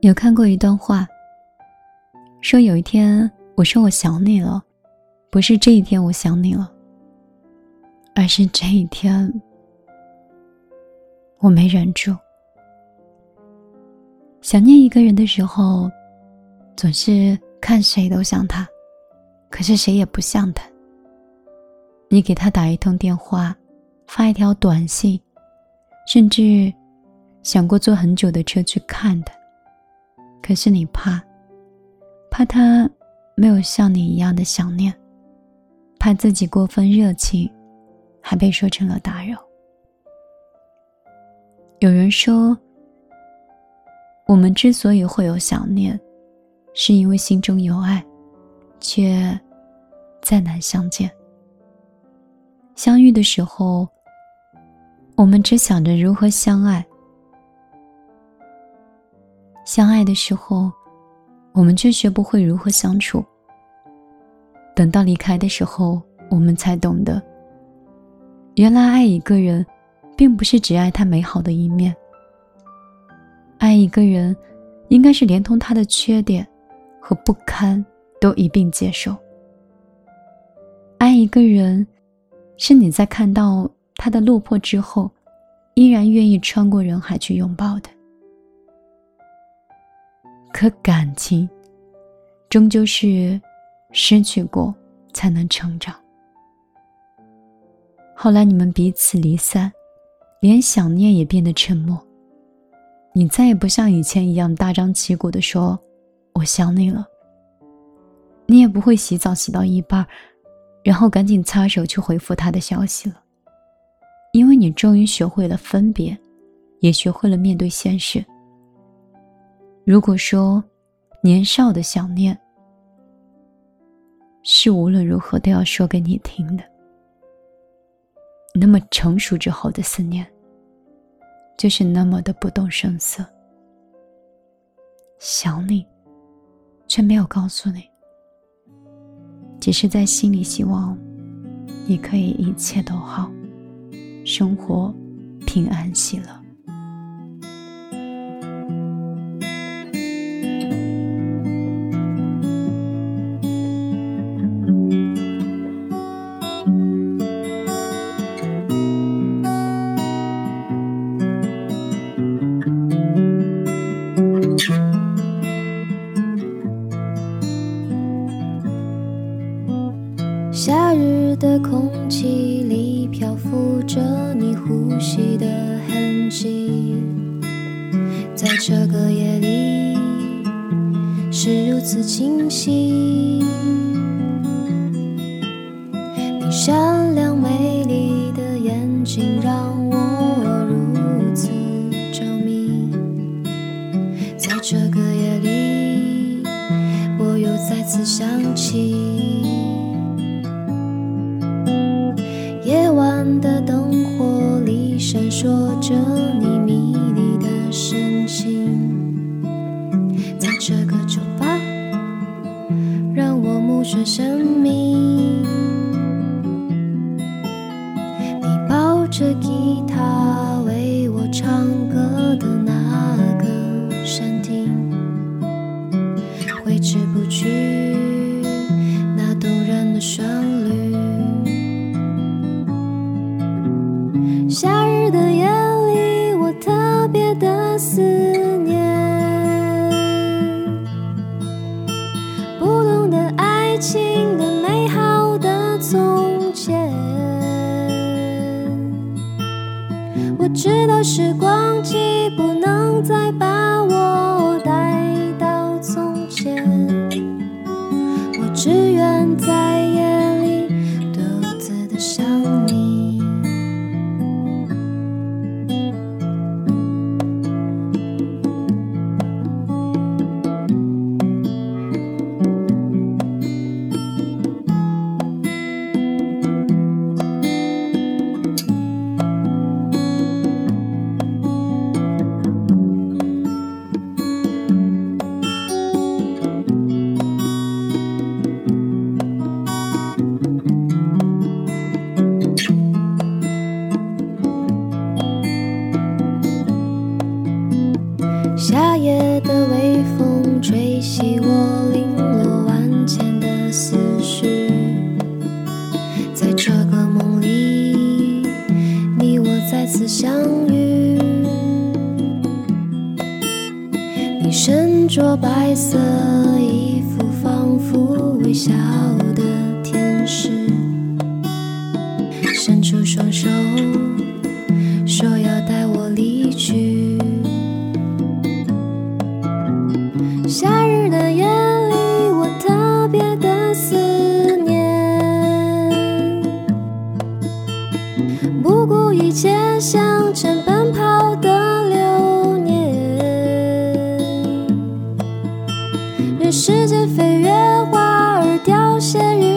有看过一段话，说有一天我说我想你了，不是这一天我想你了，而是这一天我没忍住。想念一个人的时候，总是看谁都像他，可是谁也不像他。你给他打一通电话，发一条短信，甚至想过坐很久的车去看他，可是你怕，怕他没有像你一样的想念，怕自己过分热情，还被说成了打扰。有人说。我们之所以会有想念，是因为心中有爱，却再难相见。相遇的时候，我们只想着如何相爱；相爱的时候，我们却学不会如何相处。等到离开的时候，我们才懂得，原来爱一个人，并不是只爱他美好的一面。爱一个人，应该是连同他的缺点和不堪都一并接受。爱一个人，是你在看到他的落魄之后，依然愿意穿过人海去拥抱的。可感情，终究是失去过才能成长。后来你们彼此离散，连想念也变得沉默。你再也不像以前一样大张旗鼓的说“我想你了”，你也不会洗澡洗到一半，然后赶紧擦手去回复他的消息了，因为你终于学会了分别，也学会了面对现实。如果说年少的想念是无论如何都要说给你听的，那么成熟之后的思念。就是那么的不动声色，想你，却没有告诉你，只是在心里希望你可以一切都好，生活平安喜乐。夏日的空气里漂浮着你呼吸的痕迹，在这个夜里是如此清晰。你善良美丽的眼睛让我如此着迷，在这个夜里我又再次想起。闪烁着你迷离的神情，在这个酒吧让我目眩神迷。思念，不懂得爱情的美好的从前。我知道时光机不能再把 myself 世界飞越，花儿凋谢。